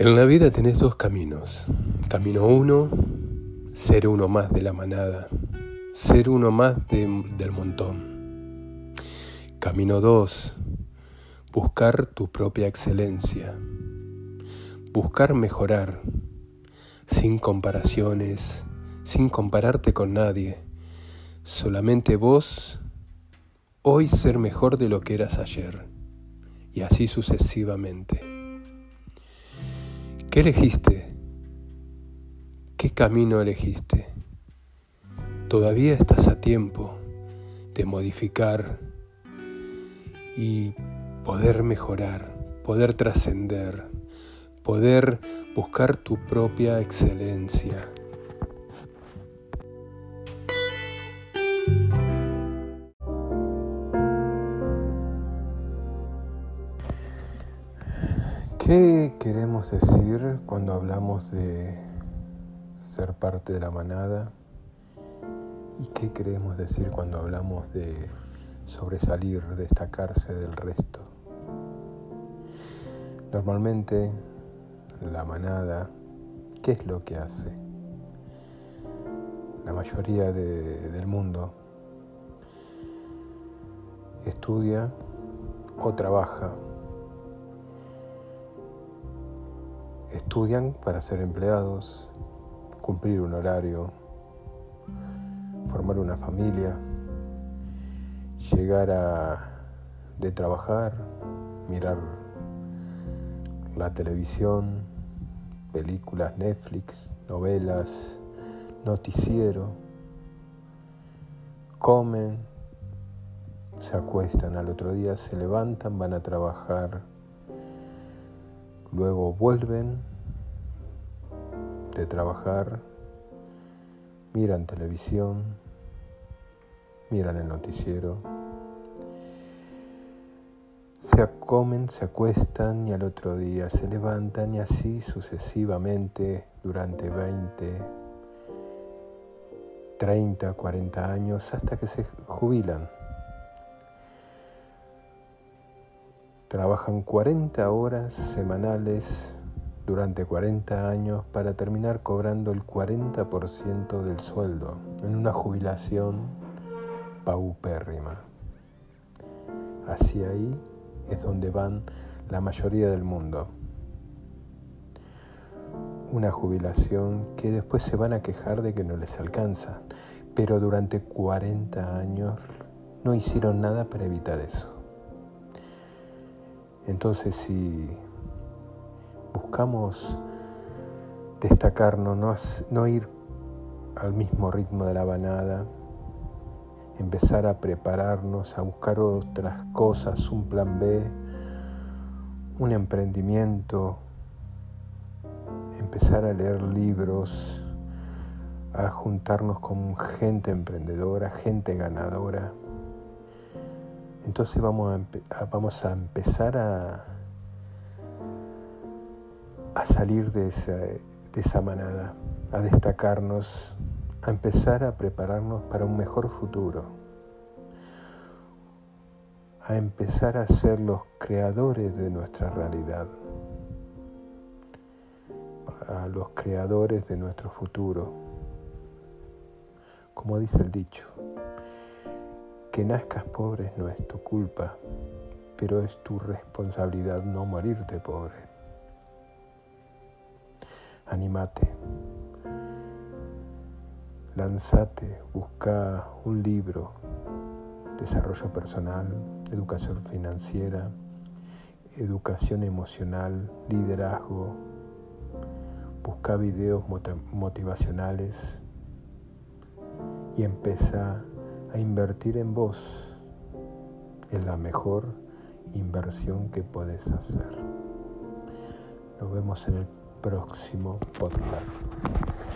En la vida tenés dos caminos. Camino uno, ser uno más de la manada, ser uno más del montón. Camino dos, buscar tu propia excelencia, buscar mejorar, sin comparaciones, sin compararte con nadie, solamente vos, hoy ser mejor de lo que eras ayer, y así sucesivamente. ¿Qué elegiste? ¿Qué camino elegiste? Todavía estás a tiempo de modificar y poder mejorar, poder trascender, poder buscar tu propia excelencia. ¿Qué queremos decir cuando hablamos de ser parte de la manada? ¿Y qué queremos decir cuando hablamos de sobresalir, destacarse del resto? Normalmente la manada, ¿qué es lo que hace? La mayoría del mundo estudia o trabaja estudian para ser empleados, cumplir un horario, formar una familia, llegar a de trabajar, mirar la televisión, películas, Netflix, novelas, noticiero, comen, se acuestan al otro día, se levantan, van a trabajar, luego vuelven de trabajar, miran televisión, miran el noticiero, se comen, se acuestan y al otro día se levantan y así sucesivamente durante 20, 30, 40 años hasta que se jubilan. Trabajan 40 horas semanales durante 40 años para terminar cobrando el 40% del sueldo en una jubilación paupérrima. Hacia ahí es donde van la mayoría del mundo. Una jubilación que después se van a quejar de que no les alcanza, pero durante 40 años no hicieron nada para evitar eso. Entonces, si buscamos destacarnos, no, ir al mismo ritmo de la banada, empezar a prepararnos, a buscar otras cosas, un plan B, un emprendimiento, empezar a leer libros, a juntarnos con gente emprendedora, gente ganadora. Entonces vamos a, vamos a empezar a, a salir de esa, de esa manada, a destacarnos, a empezar a prepararnos para un mejor futuro, a empezar a ser los creadores de nuestra realidad, a los creadores de nuestro futuro. Como dice el dicho, que nazcas pobre no es tu culpa, pero es tu responsabilidad no morirte pobre. Animate, lanzate, busca un libro, desarrollo personal, educación financiera, educación emocional, liderazgo, busca videos motivacionales y empieza a invertir en vos es la mejor inversión que puedes hacer. Nos vemos en el próximo podcast.